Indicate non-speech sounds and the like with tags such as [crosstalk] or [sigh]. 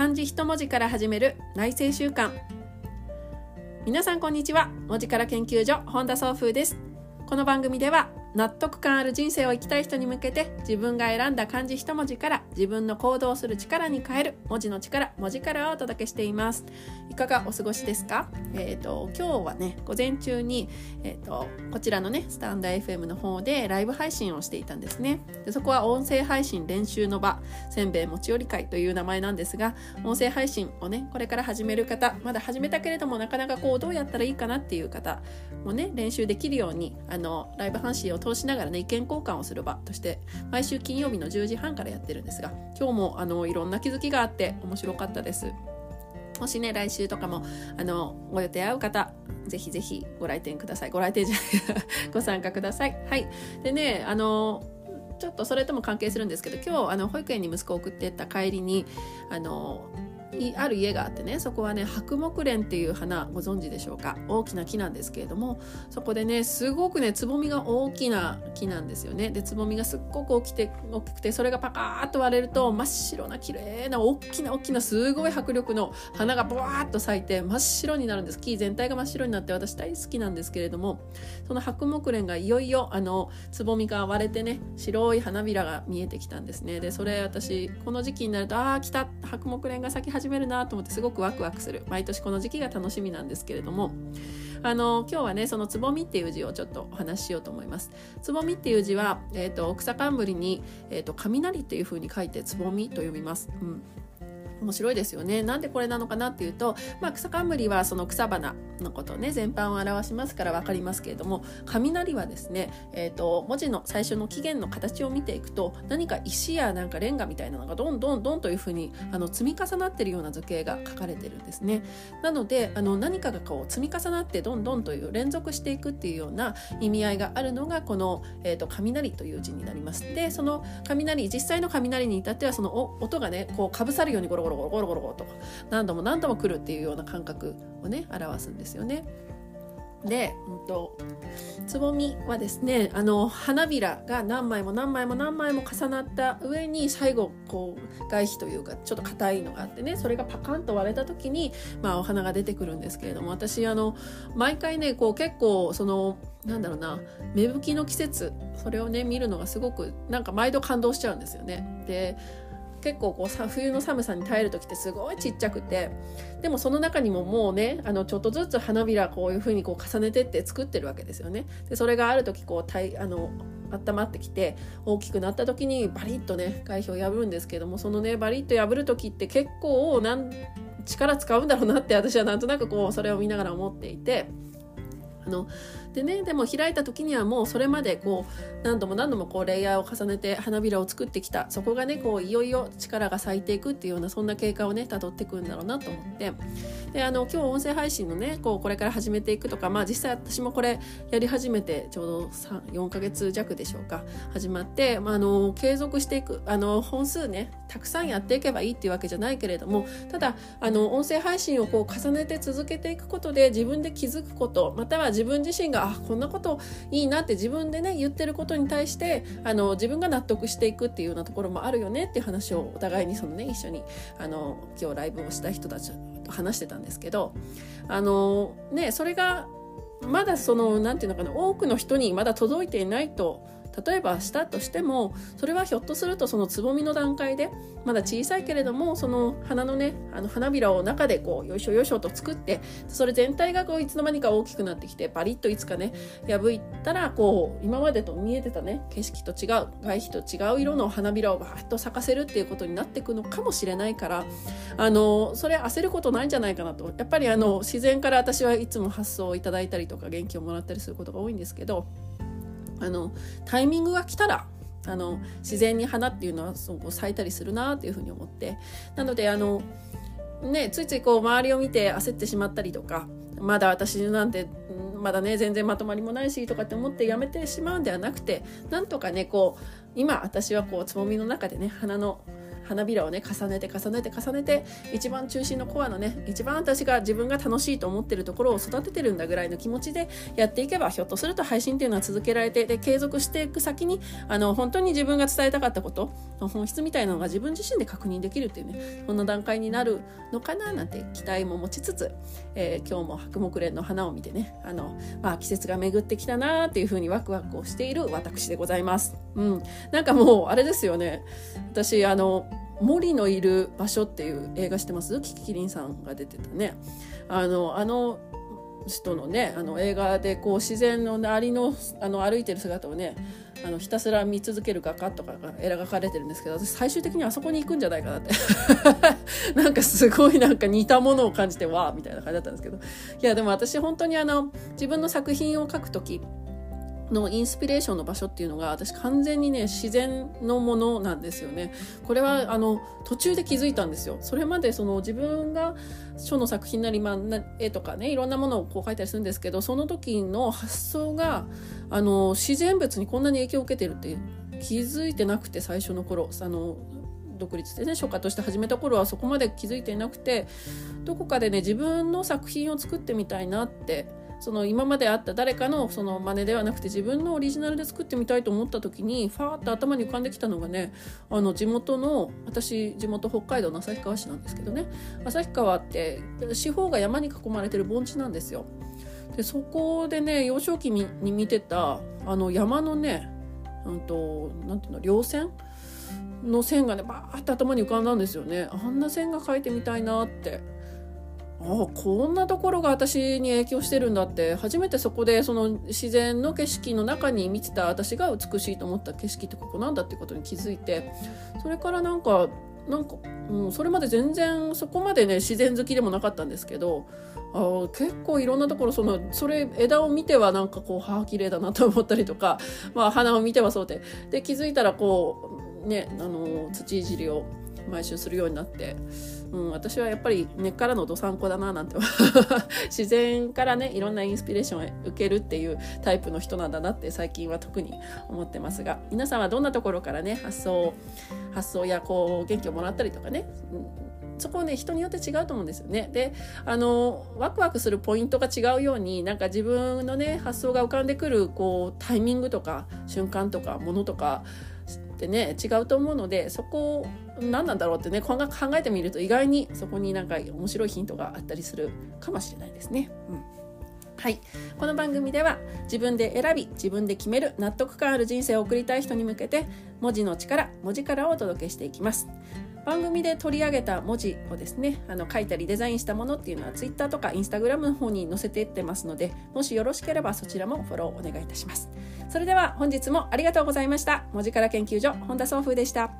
漢字一文字から始める内政習慣皆さんこんにちは。文字から研究所本田総風です。この番組では納得感ある人生を生きたい人に向けて自分が選んだ漢字一文字から自分の行動する力に変える文字の力文字からをお届けしています。いかがお過ごしですか？えっ、ー、と今日はね午前中にえっ、ー、とこちらのねスタンド FM の方でライブ配信をしていたんですね。でそこは音声配信練習の場せんべい持ち寄り会という名前なんですが音声配信をねこれから始める方まだ始めたけれどもなかなかこうどうやったらいいかなっていう方もね練習できるようにあのライブ配信を通しながらね意見交換をする場として毎週金曜日の10時半からやってるんですが今日もあのいろんな気づきがあって面白かったです。もしね来週とかもあのご予定合う方ぜひぜひご来店ください。ご来店じゃない [laughs] ご参加ください。はい。でねあのちょっとそれとも関係するんですけど今日あの保育園に息子を送ってった帰りにあのある家があってねそこはね白木蓮っていう花ご存知でしょうか？大きな木なんですけれどもそこでねすごくねつぼみが大きな木なんですよね。でつぼみがすっごく大きて大きくてそれがパカーッと割れると真っ白な綺麗な大きな大きなすごい迫力の花がブワーッと咲いて真っ白になるんです。木全体が真っ白になって私大好きなんですけれどもその白木蓮がいよいよあのつぼみが割れてね白い花びらが見えてきたんですね。でそれ私この時期になるとああ来た白木蓮が咲き始始めるなと思ってすごくワクワクする。毎年この時期が楽しみなんですけれども。あの今日はねそのつぼみっていう字をちょっとお話ししようと思います。つぼみっていう字は、えーと、草冠に、えーと、雷っていうふうに書いてつぼみと読みます、うん。面白いですよね。なんでこれなのかなっていうと、まあ、草冠はその草花のことをね全般を表しますから分かりますけれども雷はですね、えーと、文字の最初の起源の形を見ていくと何か石やなんかレンガみたいなのがどんどんどんというふうにあの積み重なってるような図形が書かれてるんですね。なのであの何かがこう積み重なってどんどんという連続していくっていうような意味合いがあるのがこの、えーと、雷という字になります。でその雷実際の雷に至ってはその音がねこうかぶさるようにゴロゴロゴロゴロゴロゴロと何度も何度も来るっていうような感覚をね表すんですよね。で、うんと、つぼみはですねあの花びらが何枚も何枚も何枚も重なった上に最後こう外皮というかちょっと硬いのがあってねそれがパカンと割れた時に、まあ、お花が出てくるんですけれども私あの毎回ねこう結構そのなんだろうな芽吹きの季節それをね見るのがすごくなんか毎度感動しちゃうんですよね。で結構こうさ冬の寒さに耐える時ってすごいちっちゃくてでもその中にももうねあのちょっとずつ花びらこういう風にこう重ねてって作ってるわけですよね。でそれがある時こうたいあの温まってきて大きくなった時にバリッとね外皮を破るんですけどもそのねバリッと破る時って結構なん力使うんだろうなって私はなんとなくこうそれを見ながら思っていて。あのでねでも開いた時にはもうそれまでこう何度も何度もこうレイヤーを重ねて花びらを作ってきた。そこがねこういよいよ力が咲いていくっていうようなそんな経過をねたどっていくんだろうなと思って。であの今日音声配信のねこうこれから始めていくとかまあ実際私もこれやり始めてちょうど4ヶ月弱でしょうか始まって、まあ、あの継続していくあの本数ねたくさんやっていけばいいっていうわけじゃないけれどもただあの音声配信をこう重ねて続けていくことで自分で気づくことまたは自分自身があこんなこといいなって自分でね言ってることに対してあの自分が納得していくっていうようなところもあるよねっていう話をお互いにそのね一緒にあの今日ライブをした人たちと話してたんですけどあのねそれがまだその何て言うのかな多くの人にまだ届いていないと例えばしたとしてもそれはひょっとするとそのつぼみの段階でまだ小さいけれどもその花のねあの花びらを中でこうよいしょよいしょと作ってそれ全体がこういつの間にか大きくなってきてバリッといつかね破いたらこう今までと見えてたね景色と違う外皮と違う色の花びらをバーッと咲かせるっていうことになっていくのかもしれないからあのそれ焦ることないんじゃないかなと。やっぱりあの自然から私はいつも発想をいただいたりとか元気をもらったりすることが多いんですけどあのタイミングが来たらあの自然に花っていうのはそう咲いたりするなっていうふうに思って。なのであのねついついこう周りを見て焦ってしまったりとかまだ私なんてまだね全然まとまりもないしとかって思ってやめてしまうんではなくてなんとかねこう今私はこうつぼみの中でね花の花びらをね重ねて重ねて重ねて一番中心のコアのね一番私が自分が楽しいと思ってるところを育ててるんだぐらいの気持ちでやっていけばひょっとすると配信っていうのは続けられてで継続していく先にあの本当に自分が伝えたかったこと本質みたいなのが自分自身で確認できるっていうねそんな段階になるのかななんて期待も持ちつつ、えー、今日も白木蓮の花を見てねあの、まあ、季節が巡ってきたなっていうふうにワクワクをしている私でございます。うん、なんかもうあれですよね私あの森のいる場所っていう映画してます？キキリンさんが出てたね。あのあの人のねあの映画でこう自然の周りのあの歩いてる姿をねあのひたすら見続ける画家とかが描かれてるんですけど私最終的にあそこに行くんじゃないかなって。[laughs] なんかすごいなんか似たものを感じてわーみたいな感じだったんですけど。いやでも私本当にあの自分の作品を描く時のインスピレーションの場所っていうのが私完全にね自然のものなんですよね。これはあの途中で気づいたんですよ。それまでその自分が書の作品なり、まあ、絵とかねいろんなものをこう描いたりするんですけどその時の発想があの自然物にこんなに影響を受けてるって気づいてなくて最初の頃あの独立でね書家として始めた頃はそこまで気づいていなくてどこかでね自分の作品を作ってみたいなってその今まであった誰かのその真似ではなくて自分のオリジナルで作ってみたいと思った時にファーッと頭に浮かんできたのがねあの地元の私地元北海道の旭川市なんですけどね。旭川って四方が山に囲まれてる盆地なんですよ。でそこでね幼少期に見てたあの山のねうんとなんていうの稜線の線がねバーって頭に浮かんだんですよね。あんな線が描いてみたいなって。あこんなところが私に影響してるんだって初めてそこでその自然の景色の中に見てた私が美しいと思った景色ってここなんだってことに気づいてそれからなんかなんか、うん、それまで全然そこまでね自然好きでもなかったんですけどあ結構いろんなところそのそれ枝を見てはなんかこうはあ綺麗だなと思ったりとか、[laughs] まあ、花を見てはそうでで気づいたらこうねあの土いじりを毎週するようになって。うん、私はやっぱり根っからのどさんこだななんて [laughs] 自然からねいろんなインスピレーションを受けるっていうタイプの人なんだなって最近は特に思ってますが皆さんはどんなところからね発想発想やこう元気をもらったりとかね、うん、そこはね人によって違うと思うんですよね。であのワクワクするポイントが違うようになんか自分のね発想が浮かんでくるこうタイミングとか瞬間とかものとかってね違うと思うのでそこ何なんだろうってね考えてみると意外にそこになんか面白いヒントがあったりするかもしれないですね。うんはい。この番組では自分で選び、自分で決める納得感ある人生を送りたい人に向けて文字の力、文字からをお届けしていきます。番組で取り上げた文字をですねあの書いたりデザインしたものっていうのは Twitter とか Instagram の方に載せていってますのでもしよろしければそちらもフォローお願いいたします。それでは本日もありがとうございました。文字から研究所本田総風でした。